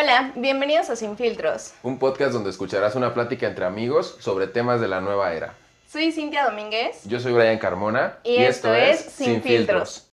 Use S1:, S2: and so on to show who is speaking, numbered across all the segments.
S1: Hola, bienvenidos a Sin Filtros.
S2: Un podcast donde escucharás una plática entre amigos sobre temas de la nueva era.
S1: Soy Cintia Domínguez.
S2: Yo soy Brian Carmona.
S1: Y, esto, es Sin, Filtros.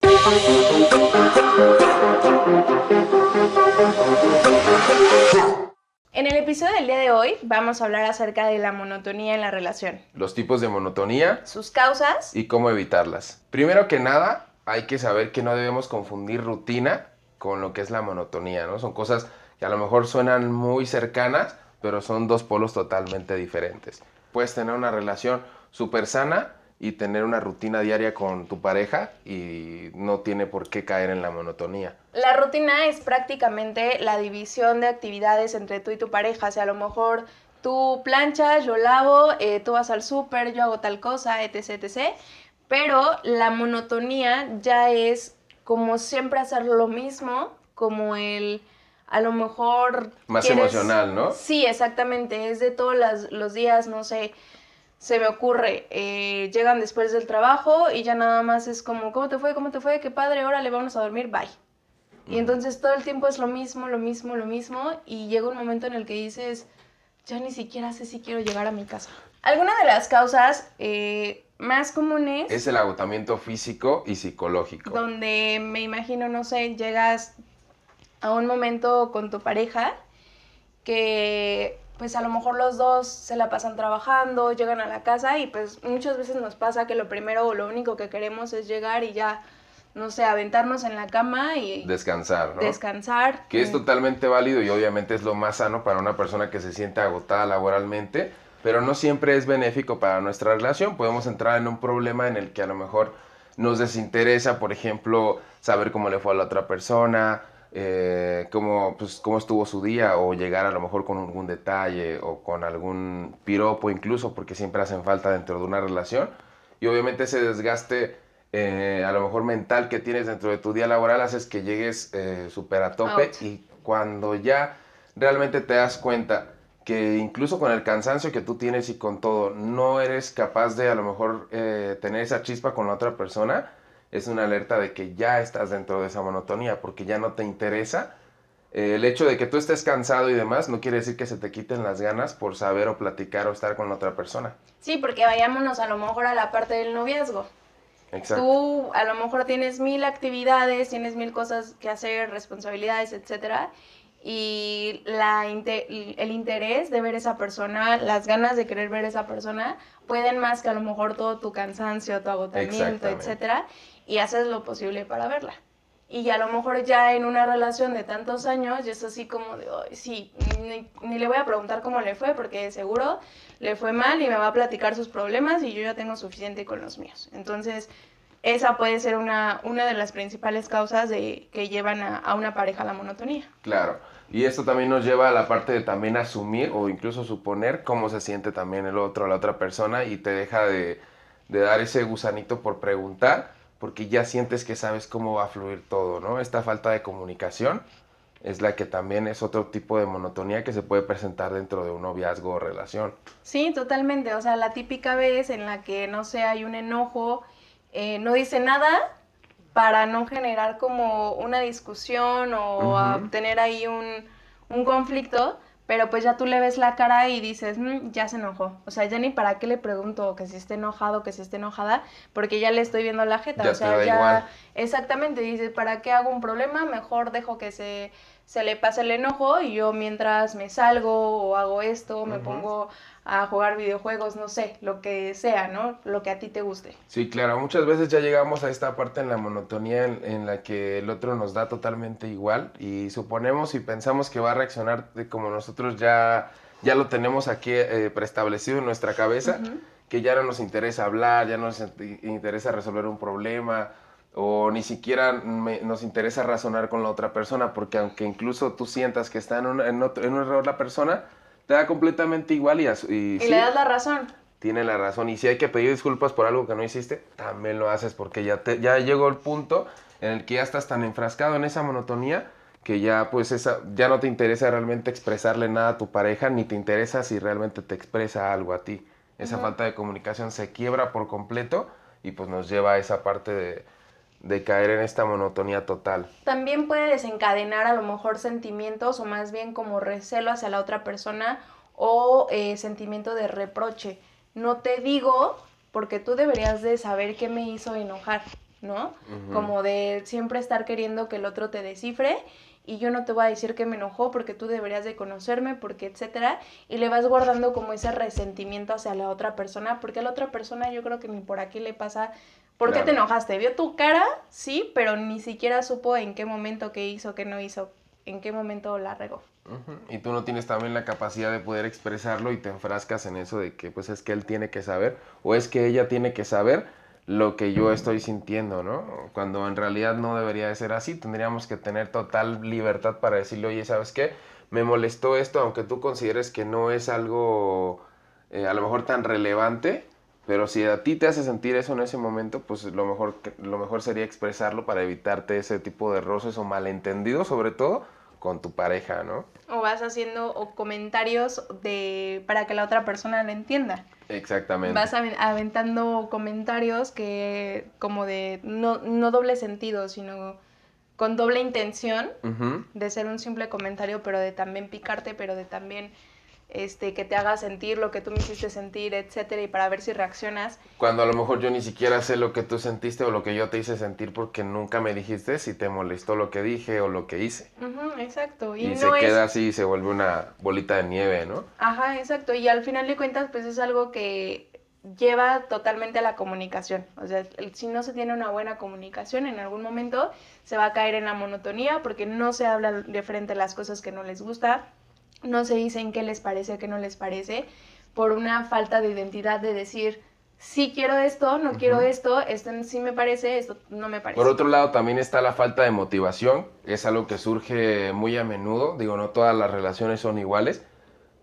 S1: En el episodio del día de hoy vamos a hablar acerca de la monotonía en la relación,
S2: Los tipos de monotonía
S1: sus causas
S2: y cómo evitarlas. Primero que nada, hay que saber que no debemos confundir rutina con lo que es la monotonía, ¿no? Son cosas a lo mejor suenan muy cercanas, pero son dos polos totalmente diferentes. Puedes tener una relación súper sana y tener una rutina diaria con tu pareja y no tiene por qué caer en la monotonía.
S1: La rutina es prácticamente la división de actividades entre tú y tu pareja. O sea, a lo mejor tú planchas, yo lavo, eh, tú vas al súper, yo hago tal cosa, etc, etc. Pero la monotonía ya es como siempre hacer lo mismo, como el a lo mejor...
S2: Más
S1: quieres-
S2: emocional, ¿no?
S1: Sí, exactamente. Es de todos las- los días, no sé, se me ocurre, eh, llegan después del trabajo y ya nada más es como, ¿cómo te fue? ¿Cómo te fue? Qué padre, órale, vamos a dormir, bye. Y entonces todo el tiempo es lo mismo, lo mismo, lo mismo y llega un momento en el que dices, ya ni siquiera sé si quiero llegar a mi casa. Alguna de las causas eh, más comunes
S2: Es el agotamiento físico y psicológico.
S1: donde me imagino, no sé, llegas a un momento con tu pareja que pues a lo mejor los dos se la pasan trabajando, llegan a la casa y pues muchas veces nos pasa que lo primero o lo único que queremos es llegar y ya, no sé, aventarnos en la cama y
S2: Descansar, ¿no?
S1: descansar.
S2: que es
S1: Mm,
S2: totalmente válido y obviamente es lo más sano para una persona que se siente agotada laboralmente, pero no siempre es benéfico para nuestra relación. Podemos entrar en un problema en el que a lo mejor nos desinteresa, por ejemplo, saber cómo le fue a la otra persona, eh, cómo, pues, cómo estuvo su día o llegar a lo mejor con algún detalle o con algún piropo incluso, porque siempre hacen falta dentro de una relación. Y obviamente ese desgaste eh, a lo mejor mental que tienes dentro de tu día laboral haces que llegues eh, súper a tope. Y cuando ya realmente te das cuenta que incluso con el cansancio que tú tienes y con todo, no eres capaz de a lo mejor eh, tener esa chispa con la otra persona, es una alerta de que ya estás dentro de esa monotonía porque ya no te interesa. Eh, el hecho de que tú estés cansado y demás no quiere decir que se te quiten las ganas por saber o platicar o estar con la otra persona.
S1: Sí, porque vayámonos a lo mejor a la parte del noviazgo.
S2: Exacto.
S1: Tú a lo mejor tienes mil actividades, tienes mil cosas que hacer, responsabilidades, etcétera, y la el interés de ver esa persona, las ganas de querer ver esa persona, pueden más que a lo mejor todo tu cansancio, tu agotamiento, etcétera, y haces lo posible para verla. Y a lo mejor ya en una relación de tantos años, ya es así como de, "Ay, sí, ni, ni le voy a preguntar cómo le fue, porque seguro le fue mal y me va a platicar sus problemas y yo ya tengo suficiente con los míos. Entonces, esa puede ser una, una de las principales causas de que llevan a, a una pareja a la monotonía.
S2: Claro. Y esto también nos lleva a la parte de también asumir o incluso suponer cómo se siente también el otro, la otra persona y te deja de, de dar ese gusanito por preguntar porque ya sientes que sabes cómo va a fluir todo, ¿no? Esta falta de comunicación es la que también es otro tipo de monotonía que se puede presentar dentro de un noviazgo o relación.
S1: Sí, totalmente. O sea, la típica vez en la que, no sé, hay un enojo, eh, no dice nada para no generar como una discusión o a
S2: Ujú.
S1: tener ahí un, un conflicto, pero pues ya tú le ves la cara y dices, "Mm, ya se enojó. O sea, ya ni para qué le pregunto que si esté enojado, que si esté enojada, porque ya le estoy viendo la jeta.
S2: Ya
S1: o sea, ya
S2: igual.
S1: exactamente, dices, ¿para qué hago un problema? Mejor dejo que se, se le pase el enojo y yo mientras me salgo o hago esto, me pongo a jugar videojuegos, no sé, lo que sea, ¿no? Lo que a ti te guste.
S2: Sí, claro, muchas veces ya llegamos a esta parte en la monotonía en, en la que el otro nos da totalmente igual y suponemos y pensamos que va a reaccionar como nosotros ya, ya lo tenemos aquí eh, preestablecido en nuestra cabeza,
S1: Ujú.
S2: que ya no nos interesa hablar, ya no nos in- interesa resolver un problema o ni siquiera me- nos interesa razonar con la otra persona, porque aunque incluso tú sientas que está en un, en otro- en un error la persona, te da completamente igual y, y
S1: Y
S2: sí,
S1: le das la razón.
S2: tiene la razón. Y si hay que pedir disculpas por algo que no hiciste, también lo haces porque ya, te, ya llegó el punto en el que ya estás tan enfrascado en esa monotonía que ya pues esa, ya no te interesa realmente expresarle nada a tu pareja, ni te interesa si realmente te expresa algo a ti. Esa falta de comunicación se quiebra por completo y pues nos lleva a esa parte de, de caer en esta monotonía total.
S1: También puede desencadenar a lo mejor sentimientos o más bien como recelo hacia la otra persona o eh, sentimiento de reproche. No te digo porque tú deberías de saber qué me hizo enojar, ¿no? Como de siempre estar queriendo que el otro te descifre y yo no te voy a decir que me enojó porque tú deberías de conocerme, porque etcétera, y le vas guardando como ese resentimiento hacia la otra persona, porque a la otra persona yo creo que ni por aquí le pasa ¿Por qué te enojaste? Vio tu cara, sí, pero ni siquiera supo en qué momento, qué hizo, qué no hizo, en qué momento la regó.
S2: Y tú no tienes también la capacidad de poder expresarlo y te enfrascas en eso de que pues es que él tiene que saber o es que ella tiene que saber lo que yo estoy sintiendo, ¿no? Cuando en realidad no debería de ser así, tendríamos que tener total libertad para decirle, oye, ¿sabes qué? Me molestó esto, aunque tú consideres que no es algo eh, a lo mejor tan relevante, pero si a ti te hace sentir eso en ese momento, pues lo mejor, lo mejor sería expresarlo para evitarte ese tipo de roces o malentendidos, sobre todo con tu pareja, ¿no?
S1: O vas haciendo comentarios de para que la otra persona lo entienda.
S2: Exactamente.
S1: Vas aventando comentarios que como de no, no doble sentido, sino con doble intención de ser un simple comentario, pero de también picarte, pero de también este, que te haga sentir lo que tú me hiciste sentir, etcétera, y para ver si reaccionas.
S2: Cuando a lo mejor yo ni siquiera sé lo que tú sentiste o lo que yo te hice sentir porque nunca me dijiste si te molestó lo que dije o lo que hice.
S1: exacto.
S2: Y, se queda así y se vuelve una bolita de nieve, ¿no?
S1: Ajá, exacto. Y al final de cuentas, pues es algo que lleva totalmente a la comunicación. O sea, si no se tiene una buena comunicación, en algún momento se va a caer en la monotonía porque no se habla de frente a las cosas que no les gusta no se dicen qué les parece, qué no les parece, por una falta de identidad de decir, sí quiero esto, no quiero esto, esto sí me parece, esto no me parece.
S2: Por otro lado, también está la falta de motivación, es algo que surge muy a menudo, digo, no todas las relaciones son iguales,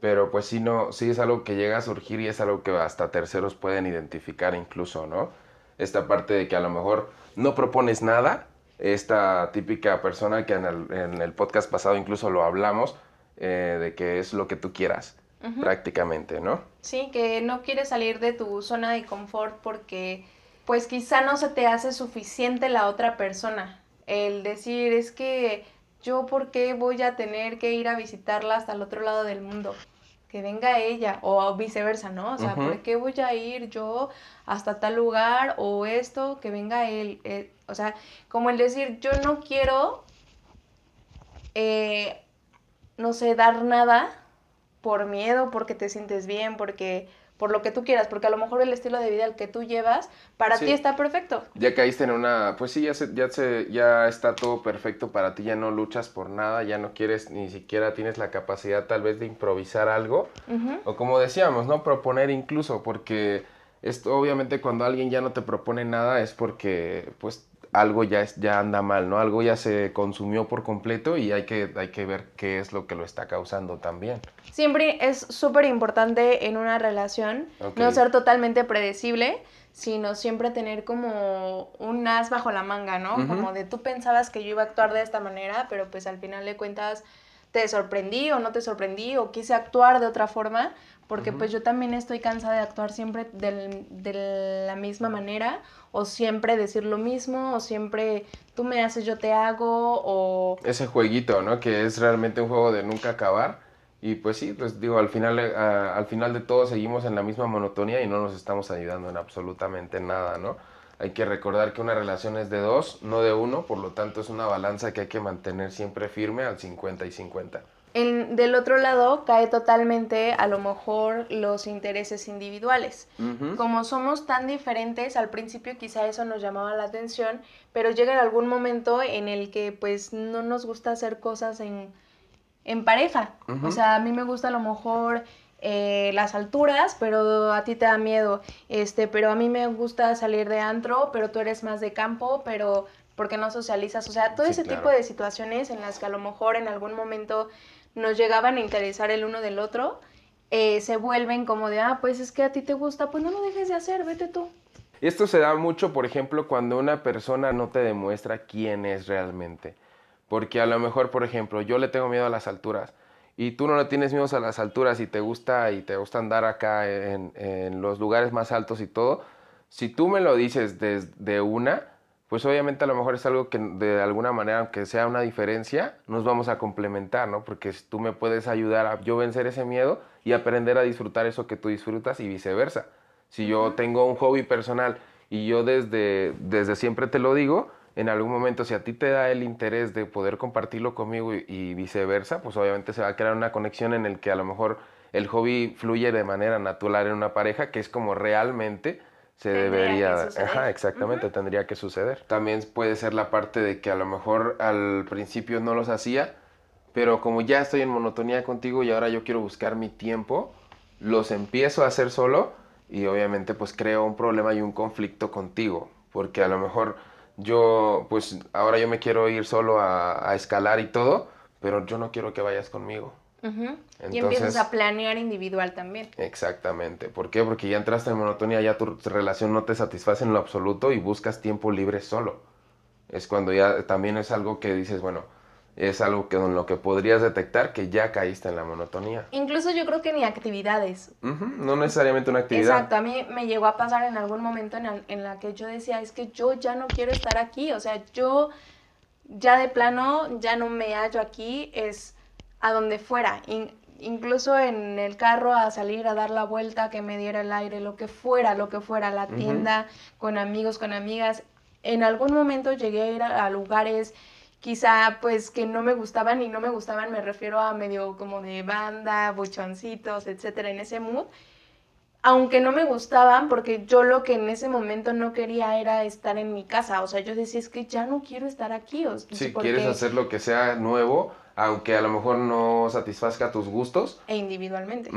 S2: pero pues sí, no, sí es algo que llega a surgir y es algo que hasta terceros pueden identificar incluso, ¿no? Esta parte de que a lo mejor no propones nada, esta típica persona que en el, en el podcast pasado incluso lo hablamos, eh, de que es lo que tú quieras, prácticamente, ¿no?
S1: Sí, que no quieres salir de tu zona de confort porque pues quizá no se te hace suficiente la otra persona. El decir es que yo por qué voy a tener que ir a visitarla hasta el otro lado del mundo. Que venga ella o viceversa, ¿no? O sea, ¿por qué voy a ir yo hasta tal lugar o esto? Que venga él. Eh, o sea, como el decir, yo no quiero eh, no sé, dar nada por miedo, porque te sientes bien, porque por lo que tú quieras, porque a lo mejor el estilo de vida el que tú llevas para ti está perfecto.
S2: Ya caíste en una, pues sí, ya se, ya se, ya está todo perfecto para ti, ya no luchas por nada, ya no quieres ni siquiera tienes la capacidad tal vez de improvisar algo. O como decíamos, no proponer incluso, porque esto obviamente cuando alguien ya no te propone nada es porque pues algo ya, es, ya anda mal, ¿no? Algo ya se consumió por completo y hay que, hay que ver qué es lo que lo está causando también.
S1: Siempre es súper importante en una relación no ser totalmente predecible, sino siempre tener como un as bajo la manga, ¿no? Como de tú pensabas que yo iba a actuar de esta manera, pero pues al final de cuentas te sorprendí o no te sorprendí o quise actuar de otra forma, porque pues yo también estoy cansada de actuar siempre de la misma manera o siempre decir lo mismo, o siempre tú me haces, yo te hago, o...
S2: Ese jueguito, ¿no? Que es realmente un juego de nunca acabar. Y pues sí, pues digo, al final, eh, al final de todo seguimos en la misma monotonía y no nos estamos ayudando en absolutamente nada, ¿no? Hay que recordar que una relación es de dos, no de uno, por lo tanto es una balanza que hay que mantener siempre firme al 50 y 50
S1: del otro lado cae totalmente a lo mejor los intereses individuales. Como somos tan diferentes, al principio quizá eso nos llamaba la atención, pero llega algún momento en el que pues no nos gusta hacer cosas en, pareja. O sea, a mí me gusta a lo mejor eh, las alturas, pero a ti te da miedo. Este, pero a mí me gusta salir de antro, pero tú eres más de campo, pero porque no socializas. O sea, todo ese tipo de situaciones en las que a lo mejor en algún momento nos llegaban a interesar el uno del otro, eh, se vuelven como de, ah, pues es que a ti te gusta, pues no lo dejes de hacer, vete tú.
S2: Esto se da mucho, por ejemplo, cuando una persona no te demuestra quién es realmente. Porque a lo mejor, por ejemplo, yo le tengo miedo a las alturas y tú no le tienes miedo a las alturas y te gusta y te gusta andar acá en, en los lugares más altos y todo, si tú me lo dices desde una, pues obviamente a lo mejor es algo que de alguna manera, aunque sea una diferencia, nos vamos a complementar, ¿no? Porque tú me puedes ayudar a yo vencer ese miedo y aprender a disfrutar eso que tú disfrutas y viceversa. Si yo tengo un hobby personal y yo desde, desde siempre te lo digo, en algún momento si a ti te da el interés de poder compartirlo conmigo y, viceversa, pues obviamente se va a crear una conexión en el que a lo mejor el hobby fluye de manera natural en una pareja, que es como realmente se debería, ajá, exactamente, tendría que suceder. También puede ser la parte de que a lo mejor al principio no los hacía, pero como ya estoy en monotonía contigo y ahora yo quiero buscar mi tiempo, los empiezo a hacer solo y obviamente pues creo un problema y un conflicto contigo, porque a lo mejor yo pues ahora yo me quiero ir solo a, a escalar y todo, pero yo no quiero que vayas conmigo
S1: y empiezas a planear individual también.
S2: Exactamente. ¿Por qué? Porque ya entraste en monotonía, ya tu relación no te satisface en lo absoluto y buscas tiempo libre solo. Es cuando ya también es algo que dices, bueno, es algo que en lo que podrías detectar que ya caíste en la monotonía.
S1: Incluso yo creo que ni actividades.
S2: no necesariamente una actividad.
S1: Exacto, a mí me llegó a pasar en algún momento en, en la que yo decía, es que yo ya no quiero estar aquí, o sea, yo ya de plano ya no me hallo aquí, es a donde fuera, incluso en el carro a salir a dar la vuelta, que me diera el aire, lo que fuera, lo que fuera, la tienda, con amigos, con amigas. En algún momento llegué a ir a, lugares quizá pues que no me gustaban y no me gustaban me refiero a medio como de banda, buchoncitos, etcétera, en ese mood. Aunque no me gustaban, porque yo lo que en ese momento no quería era estar en mi casa. O sea, yo decía, es que ya no quiero estar aquí. O,
S2: si quieres hacer lo que sea nuevo, aunque a lo mejor no satisfazca tus gustos.
S1: E individualmente.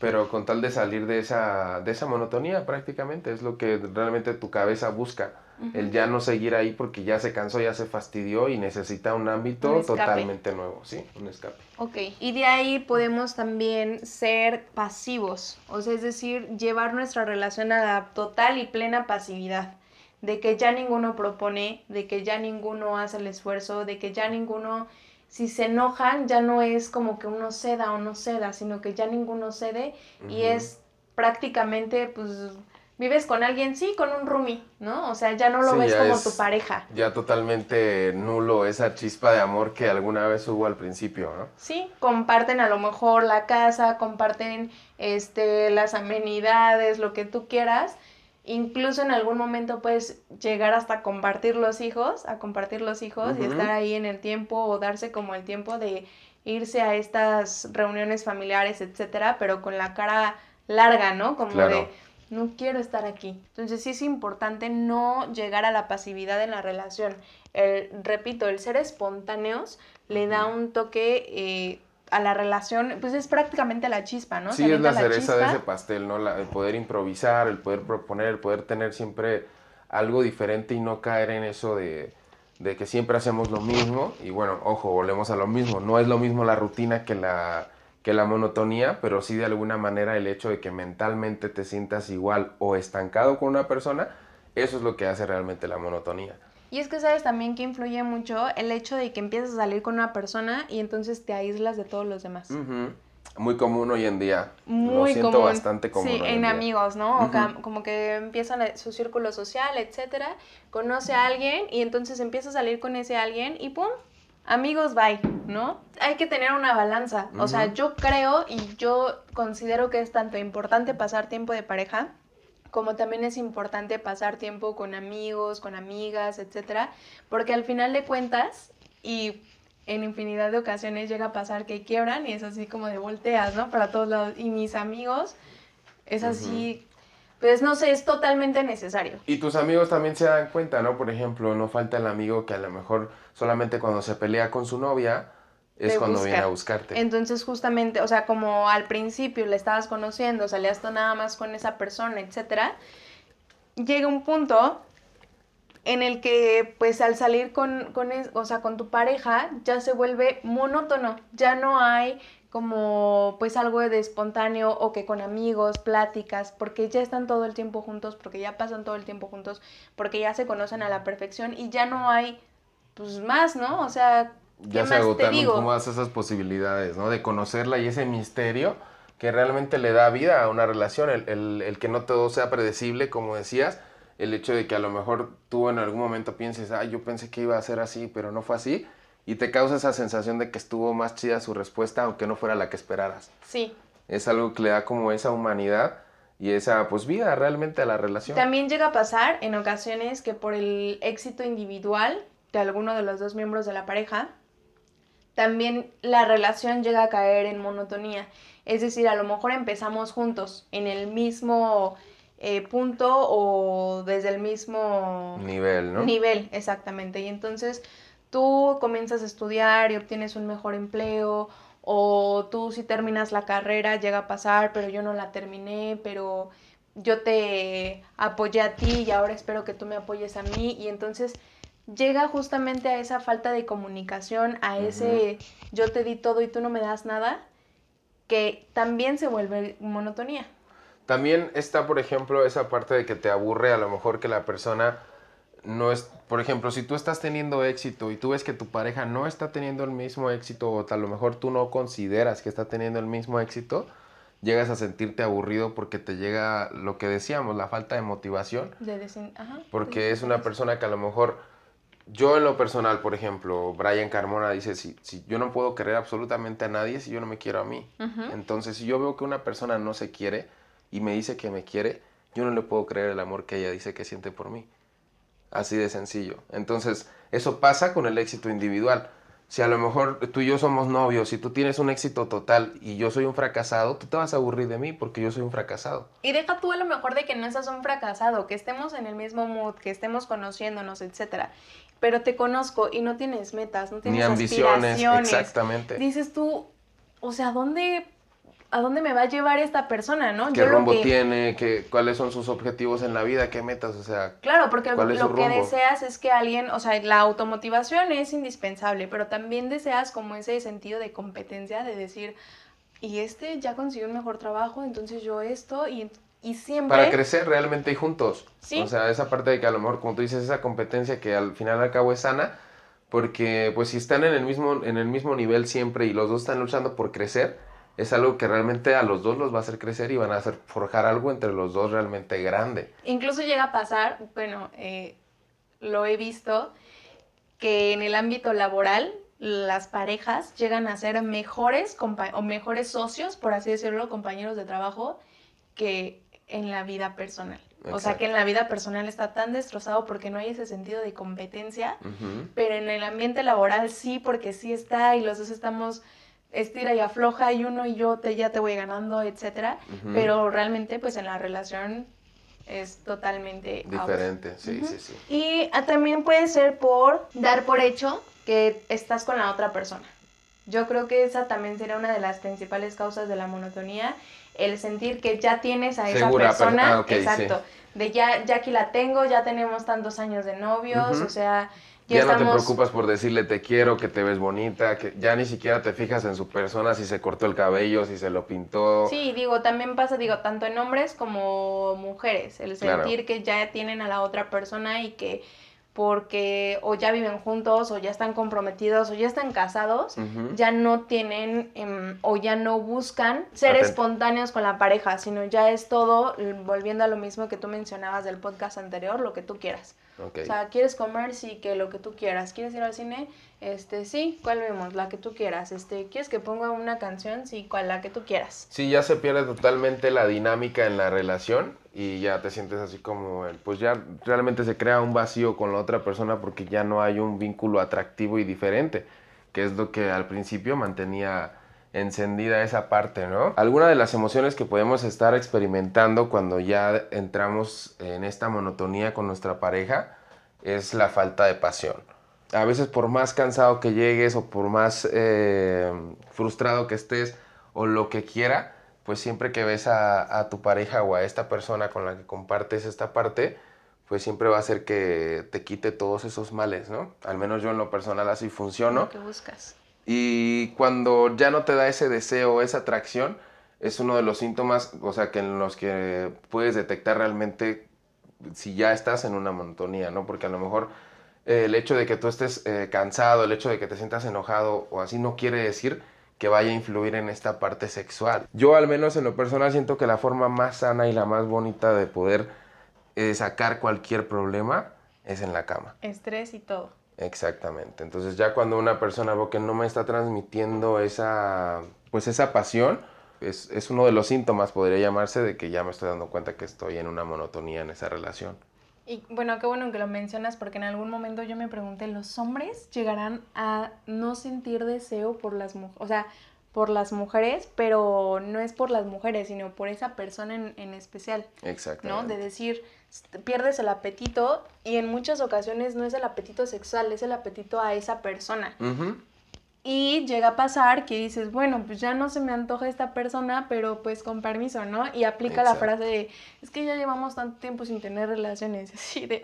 S2: pero con tal de salir de esa, de esa monotonía prácticamente, es lo que realmente tu cabeza busca. El ya no seguir ahí porque ya se cansó, ya se fastidió y necesita un ámbito totalmente nuevo, ¿sí? Un escape.
S1: Ok, y de ahí podemos también ser pasivos, o sea, es decir, llevar nuestra relación a la total y plena pasividad de que ya ninguno propone, de que ya ninguno hace el esfuerzo, de que ya ninguno si se enojan ya no es como que uno ceda o no ceda, sino que ya ninguno cede y es prácticamente pues vives con alguien, sí, con un roomie, ¿no? O sea, ya no lo ves como tu pareja.
S2: Ya totalmente nulo esa chispa de amor que alguna vez hubo al principio, ¿no?
S1: Sí, comparten a lo mejor la casa, comparten este las amenidades, lo que tú quieras, Incluso en algún momento puedes llegar hasta compartir los hijos, a compartir los hijos y estar ahí en el tiempo o darse como el tiempo de irse a estas reuniones familiares, etcétera, pero con la cara larga, ¿no? Como de no quiero estar aquí. Entonces sí es importante no llegar a la pasividad en la relación. El, repito, el ser espontáneos le da un toque eh, a la relación, pues es prácticamente la chispa, ¿no?
S2: Sí, es la cereza de ese pastel, ¿no? el poder improvisar, el poder proponer, el poder tener siempre algo diferente y no caer en eso de, de que siempre hacemos lo mismo. Y bueno, ojo, volvemos a lo mismo. No es lo mismo la rutina que la, que la monotonía, pero sí de alguna manera el hecho de que mentalmente te sientas igual o estancado con una persona, eso es lo que hace realmente la monotonía.
S1: Y es que sabes también que influye mucho el hecho de que empiezas a salir con una persona y entonces te aíslas de todos los demás.
S2: Muy común hoy en día. Muy Lo siento bastante común.
S1: Sí, en, amigos, ¿no? o como que empiezan su círculo social, etcétera, conoce a alguien y entonces empieza a salir con ese alguien y ¡pum! Amigos, bye, ¿no? Hay que tener una balanza. O sea, yo creo y yo considero que es tanto importante pasar tiempo de pareja como también es importante pasar tiempo con amigos, con amigas, etcétera, porque al final de cuentas, y en infinidad de ocasiones llega a pasar que quiebran y es así como de volteas, ¿no? Para todos lados. Y mis amigos, es así, pues no sé, es totalmente necesario.
S2: Y tus amigos también se dan cuenta, ¿no? Por ejemplo, no falta el amigo que a lo mejor solamente cuando se pelea con su novia, es cuando viene a buscarte.
S1: Entonces, justamente, o sea, como al principio le estabas conociendo, salías tú nada más con esa persona, etcétera, llega un punto en el que, pues, al salir con, con, o sea, con tu pareja, ya se vuelve monótono, ya no hay como pues algo de espontáneo o que con amigos, pláticas, porque ya están todo el tiempo juntos, porque ya pasan todo el tiempo juntos, porque ya se conocen a la perfección y ya no hay pues más, ¿no? O sea,
S2: ya se agotaron como esas posibilidades, ¿no? De conocerla y ese misterio que realmente le da vida a una relación, el, el, el, que no todo sea predecible, como decías, el hecho de que a lo mejor tú en algún momento pienses, ah, yo pensé que iba a ser así, pero no fue así, y te causa esa sensación de que estuvo más chida su respuesta, aunque no fuera la que esperaras.
S1: Sí.
S2: Es algo que le da como esa humanidad y esa pues vida realmente a la relación.
S1: También llega a pasar en ocasiones que por el éxito individual de alguno de los dos miembros de la pareja, también la relación llega a caer en monotonía. Es decir, a lo mejor empezamos juntos en el mismo eh, punto o desde el mismo
S2: nivel, ¿no?
S1: Nivel, exactamente. Y entonces tú comienzas a estudiar y obtienes un mejor empleo o tú si terminas la carrera llega a pasar, pero yo no la terminé, pero yo te apoyé a ti y ahora espero que tú me apoyes a mí y entonces llega justamente a esa falta de comunicación, a ese yo te di todo y tú no me das nada, que también se vuelve monotonía.
S2: También está, por ejemplo, esa parte de que te aburre a lo mejor que la persona no es, por ejemplo, si tú estás teniendo éxito y tú ves que tu pareja no está teniendo el mismo éxito o a lo mejor tú no consideras que está teniendo el mismo éxito, llegas a sentirte aburrido porque te llega lo que decíamos, la falta de motivación.
S1: De
S2: porque es una persona que a lo mejor, yo en lo personal, por ejemplo, Brian Carmona dice, si, si yo no puedo querer absolutamente a nadie si yo no me quiero a mí. Entonces, si yo veo que una persona no se quiere y me dice que me quiere, yo no le puedo creer el amor que ella dice que siente por mí. Así de sencillo. Entonces, eso pasa con el éxito individual. Si a lo mejor tú y yo somos novios y tú tienes un éxito total y yo soy un fracasado, tú te vas a aburrir de mí porque yo soy un fracasado.
S1: Y deja tú a lo mejor de que no seas un fracasado, que estemos en el mismo mood, que estemos conociéndonos, etcétera. Pero te conozco y no tienes metas, no tienes Ni ambiciones,
S2: exactamente.
S1: Dices tú, o sea, ¿dónde a dónde me va a llevar esta persona, ¿no?
S2: ¿Qué rumbo tiene? Qué, ¿Cuáles son sus objetivos en la vida? ¿Qué metas? O sea,
S1: claro, porque lo que deseas es que alguien, o sea, la automotivación es indispensable, pero también deseas como ese sentido de competencia, de decir, y este ya consiguió un mejor trabajo, entonces yo esto, y, y siempre...
S2: Para crecer realmente y juntos. ¿Sí? O sea, esa parte de que a lo mejor, como tú dices, esa competencia que al final al cabo es sana, porque pues si están en el mismo, en el mismo nivel siempre y los dos están luchando por crecer, es algo que realmente a los dos los va a hacer crecer y van a hacer forjar algo entre los dos realmente grande.
S1: Incluso llega a pasar, bueno, eh, lo he visto, que en el ámbito laboral las parejas llegan a ser mejores o mejores socios, por así decirlo, compañeros de trabajo, que en la vida personal. O sea que en la vida personal está tan destrozado porque no hay ese sentido de competencia, pero en el ambiente laboral sí, porque sí está y los dos estamos estira y afloja y uno y yo te, ya te voy ganando, etcétera, pero realmente pues en la relación es totalmente
S2: diferente, sí, sí, sí.
S1: Y ah, también puede ser por dar por hecho que estás con la otra persona. Yo creo que esa también sería una de las principales causas de la monotonía, el sentir que ya tienes a esa persona, ah, exacto, de ya, ya aquí la tengo, ya tenemos tantos años de novios, o sea,
S2: ya, no te preocupas por decirle te quiero, que te ves bonita, que ya ni siquiera te fijas en su persona, si se cortó el cabello, si se lo pintó.
S1: Sí, digo, también pasa, digo, tanto en hombres como mujeres, el sentir que ya tienen a la otra persona y que porque o ya viven juntos o ya están comprometidos o ya están casados, ya no tienen em, o ya no buscan ser espontáneos con la pareja, sino ya es todo, volviendo a lo mismo que tú mencionabas del podcast anterior, lo que tú quieras. O sea, ¿quieres comer? Sí, que lo que tú quieras. ¿Quieres ir al cine? Este, sí, ¿cuál vemos? La que tú quieras. Este, ¿quieres que ponga una canción? Sí, cual, la que tú quieras.
S2: Sí, ya se pierde totalmente la dinámica en la relación y ya te sientes así como, pues ya realmente se crea un vacío con la otra persona porque ya no hay un vínculo atractivo y diferente, que es lo que al principio mantenía encendida esa parte, ¿no? Alguna de las emociones que podemos estar experimentando cuando ya entramos en esta monotonía con nuestra pareja es la falta de pasión. A veces por más cansado que llegues o por más eh, frustrado que estés o lo que quiera, pues siempre que ves a, tu pareja o a esta persona con la que compartes esta parte, pues siempre va a ser que te quite todos esos males, ¿no? Al menos yo en lo personal así funciono. Lo
S1: buscas.
S2: Y cuando ya no te da ese deseo, esa atracción, es uno de los síntomas, o sea, que en los que puedes detectar realmente si ya estás en una monotonía, ¿no? Porque a lo mejor eh, el hecho de que tú estés eh, cansado, el hecho de que te sientas enojado o así no quiere decir que vaya a influir en esta parte sexual. Yo al menos en lo personal siento que la forma más sana y la más bonita de poder eh, sacar cualquier problema es en la cama.
S1: Estrés y todo.
S2: Exactamente. Entonces ya cuando una persona veo que no me está transmitiendo esa, pues esa pasión, es, es uno de los síntomas, podría llamarse, de que ya me estoy dando cuenta que estoy en una monotonía en esa relación.
S1: Y bueno, qué bueno que lo mencionas porque en algún momento yo me pregunté, ¿los hombres llegarán a no sentir deseo por las mujeres? O sea, por las mujeres, pero no es por las mujeres, sino por esa persona en, en especial.
S2: Exacto.
S1: ¿No? De decir, pierdes el apetito y en muchas ocasiones no es el apetito sexual, es el apetito a esa persona. Y llega a pasar que dices, bueno, pues ya no se me antoja esta persona, pero pues con permiso, ¿no? Y aplica la frase de, es que ya llevamos tanto tiempo sin tener relaciones, así de,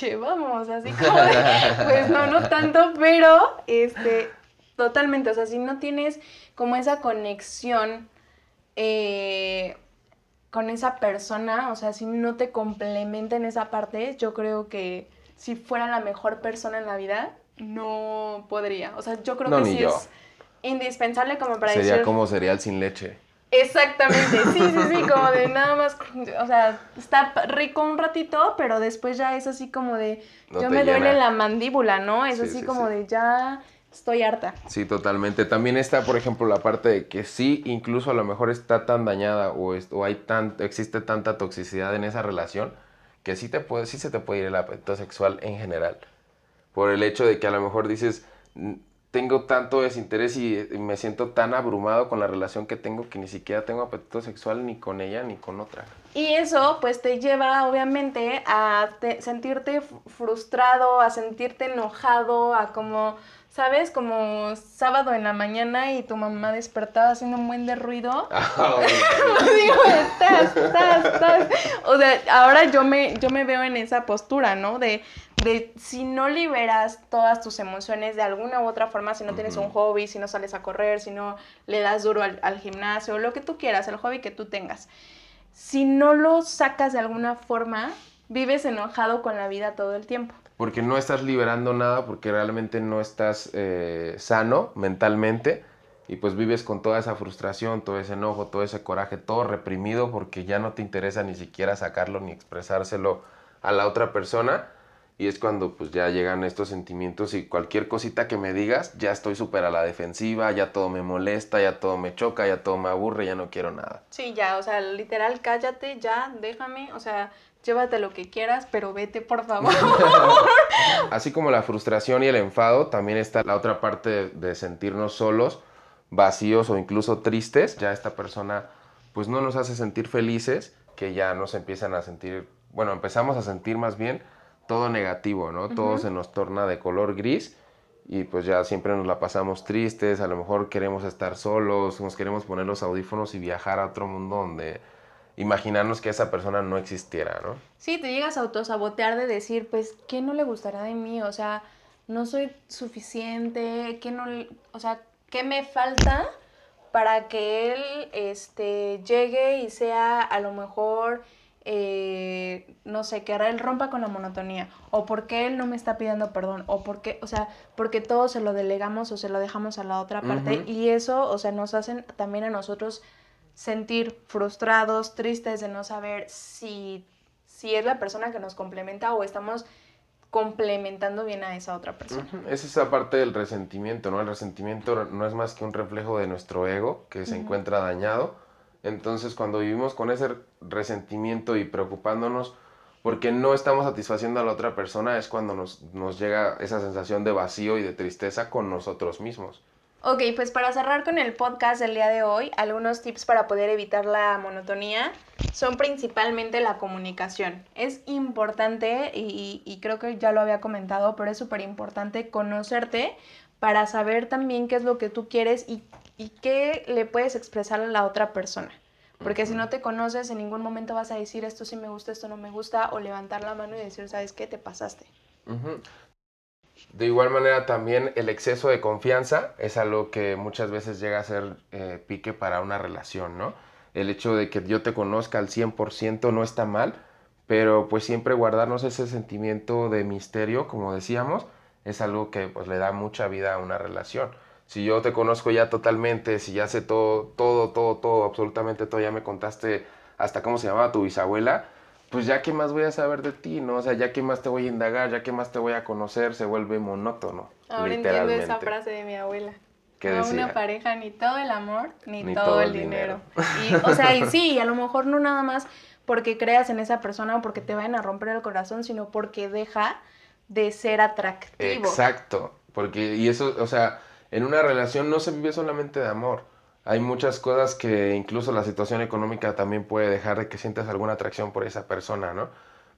S1: llevamos, así como de, pues no, no tanto, pero, este, totalmente, o sea, si no tienes como esa conexión eh, con esa persona, o sea, si no te complementa en esa parte, yo creo que si fuera la mejor persona en la vida, no podría. O sea, yo creo que sí es indispensable como para
S2: Sería como cereal sin leche.
S1: Exactamente, sí, sí, sí, como de nada más, o sea, está rico un ratito, pero después ya es así como de, yo me duele la mandíbula, ¿no? Es así como de ya estoy harta.
S2: Sí, totalmente. También está, por ejemplo, la parte de que sí, incluso a lo mejor está tan dañada o, o hay tan, existe tanta toxicidad en esa relación que sí, te puede, sí se te puede ir el apetito sexual en general por el hecho de que a lo mejor dices, tengo tanto desinterés y, me siento tan abrumado con la relación que tengo que ni siquiera tengo apetito sexual ni con ella ni con otra.
S1: Y eso pues te lleva obviamente a sentirte frustrado, a sentirte enojado, a como ¿sabes? Como sábado en la mañana y tu mamá despertaba haciendo un buen de ruido. Digo, estás, estás, estás. O sea, ahora yo me, yo me veo en esa postura, ¿no? De, de si no liberas todas tus emociones de alguna u otra forma, si no tienes un hobby, si no sales a correr, si no le das duro al, al gimnasio, lo que tú quieras, el hobby que tú tengas. Si no lo sacas de alguna forma, vives enojado con la vida todo el tiempo
S2: porque no estás liberando nada, porque realmente no estás eh, sano mentalmente y pues vives con toda esa frustración, todo ese enojo, todo ese coraje, todo reprimido porque ya no te interesa ni siquiera sacarlo ni expresárselo a la otra persona y es cuando pues ya llegan estos sentimientos y cualquier cosita que me digas ya estoy súper a la defensiva, ya todo me molesta, ya todo me choca, ya todo me aburre, ya no quiero nada.
S1: Sí, ya, o sea, literal cállate, ya, déjame, o sea, llévate lo que quieras, pero vete, por favor.
S2: Así como la frustración y el enfado, también está la otra parte de sentirnos solos, vacíos o incluso tristes. Ya esta persona pues no nos hace sentir felices, que ya nos empiezan a sentir, bueno, empezamos a sentir más bien todo negativo, ¿no? Todo se nos torna de color gris y pues ya siempre nos la pasamos tristes, a lo mejor queremos estar solos, nos queremos poner los audífonos y viajar a otro mundo donde imaginarnos que esa persona no existiera, ¿no?
S1: Sí, te llegas a autosabotear de decir, pues, ¿qué no le gustará de mí? O sea, no soy suficiente, ¿qué no, o sea, qué me falta para que él, este, llegue y sea a lo mejor, eh, no sé, que él rompa con la monotonía, o porque él no me está pidiendo perdón, o porque, o sea, porque todo se lo delegamos o se lo dejamos a la otra parte, y eso, o sea, nos hacen también a nosotros sentir frustrados, tristes de no saber si, si es la persona que nos complementa o estamos complementando bien a esa otra persona.
S2: Es esa parte del resentimiento, ¿no? El resentimiento no es más que un reflejo de nuestro ego que se encuentra dañado. Entonces, cuando vivimos con ese resentimiento y preocupándonos porque no estamos satisfaciendo a la otra persona, es cuando nos, nos llega esa sensación de vacío y de tristeza con nosotros mismos.
S1: Ok, pues para cerrar con el podcast del día de hoy, algunos tips para poder evitar la monotonía son principalmente la comunicación. Es importante, y, creo que ya lo había comentado, pero es súper importante conocerte para saber también qué es lo que tú quieres y, y qué le puedes expresar a la otra persona. Porque si no te conoces, en ningún momento vas a decir esto sí me gusta, esto no me gusta, o levantar la mano y decir, ¿sabes qué? Te pasaste.
S2: De igual manera también el exceso de confianza es algo que muchas veces llega a ser eh, pique para una relación, ¿no? El hecho de que yo te conozca al 100% no está mal, pero pues siempre guardarnos ese sentimiento de misterio, como decíamos, es algo que pues le da mucha vida a una relación. Si yo te conozco ya totalmente, si ya sé todo, todo, todo, todo, absolutamente todo, ya me contaste hasta cómo se llamaba tu bisabuela, pues ya qué más voy a saber de ti, ¿no? O sea, ya qué más te voy a indagar, ya qué más te voy a conocer, se vuelve monótono.
S1: Ahora entiendo esa frase de mi abuela.
S2: ¿Qué
S1: no
S2: decía?
S1: una pareja ni todo el amor ni, todo, el dinero. Y, o sea, y sí, a lo mejor no nada más porque creas en esa persona o porque te vayan a romper el corazón, sino porque deja de ser atractivo.
S2: Exacto, porque y eso, o sea, en una relación no se vive solamente de amor. Hay muchas cosas que incluso la situación económica también puede dejar de que sientas alguna atracción por esa persona, ¿no?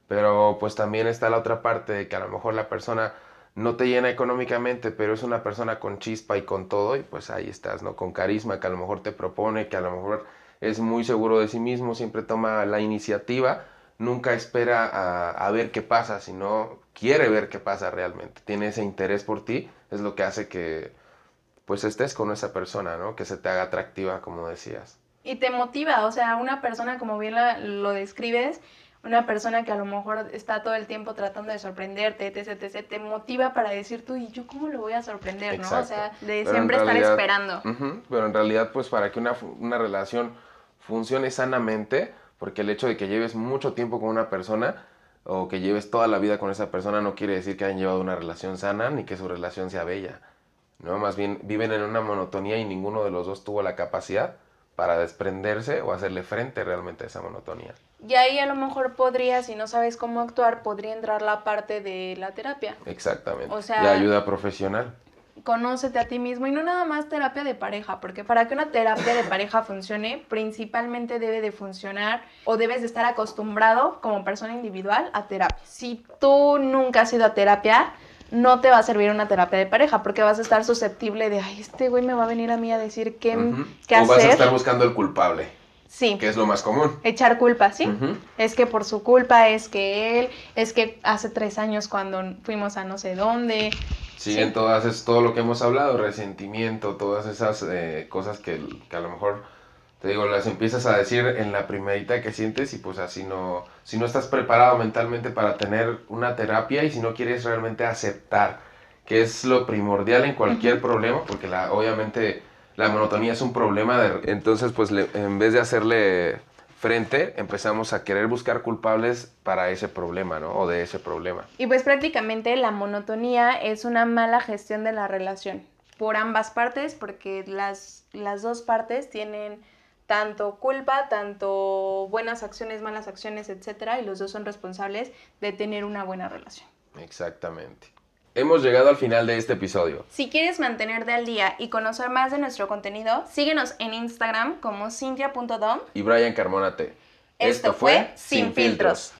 S2: Pero pues también está la otra parte de que a lo mejor la persona no te llena económicamente, pero es una persona con chispa y con todo, y pues ahí estás, ¿no? Con carisma, que a lo mejor te propone, que a lo mejor es muy seguro de sí mismo, siempre toma la iniciativa, nunca espera a, a ver qué pasa, sino quiere ver qué pasa realmente. Tiene ese interés por ti, es lo que hace que pues estés con esa persona, ¿no? Que se te haga atractiva, como decías.
S1: Y te motiva, o sea, una persona, como bien la, lo describes, una persona que a lo mejor está todo el tiempo tratando de sorprenderte, etc, etc, te motiva para decir tú, ¿y yo cómo lo voy a sorprender,
S2: Exacto.
S1: no? O sea, de
S2: Pero
S1: siempre
S2: en
S1: estar
S2: realidad-
S1: esperando.
S2: Ujú, pero en realidad, pues para que una, una relación funcione sanamente, porque el hecho de que lleves mucho tiempo con una persona o que lleves toda la vida con esa persona no quiere decir que hayan llevado una relación sana ni que su relación sea bella. ¿No? Más bien viven en una monotonía y ninguno de los dos tuvo la capacidad para desprenderse o hacerle frente realmente a esa monotonía.
S1: Y ahí a lo mejor podría, si no sabes cómo actuar, podría entrar la parte de la terapia.
S2: Exactamente.
S1: O sea-
S2: la ayuda profesional.
S1: Conócete a ti mismo y no nada más terapia de pareja, porque para que una terapia de pareja funcione, principalmente debe de funcionar o debes de estar acostumbrado como persona individual a terapia. Si tú nunca has ido a terapia, no te va a servir una terapia de pareja, porque vas a estar susceptible de, ay, este güey me va a venir a mí a decir qué,
S2: Ujú.
S1: qué
S2: o vas a
S1: hacer.
S2: estar buscando el culpable,
S1: Sí,
S2: que es lo más común.
S1: echar culpa, ¿sí? Es que por su culpa, es que él, es que hace tres años cuando fuimos a no sé dónde. Sí.
S2: es todo lo que hemos hablado, resentimiento, todas esas eh, cosas que, que a lo mejor, te digo, las empiezas a decir en la primerita que sientes y pues así no, si no estás preparado mentalmente para tener una terapia y si no quieres realmente aceptar, que es lo primordial en cualquier problema, porque la, obviamente la monotonía es un problema, de, entonces pues le- en vez de hacerle frente, empezamos a querer buscar culpables para ese problema, ¿no? O de ese problema.
S1: Y pues prácticamente la monotonía es una mala gestión de la relación por ambas partes, porque las, las dos partes tienen tanto culpa, tanto buenas acciones, malas acciones, etcétera, y los dos son responsables de tener una buena relación.
S2: Exactamente. Hemos llegado al final de este episodio.
S1: Si quieres mantenerte al día y conocer más de nuestro contenido, síguenos en Instagram como cintia.dom.
S2: Y Brian Carmona T.
S1: Esto fue Sin Filtros.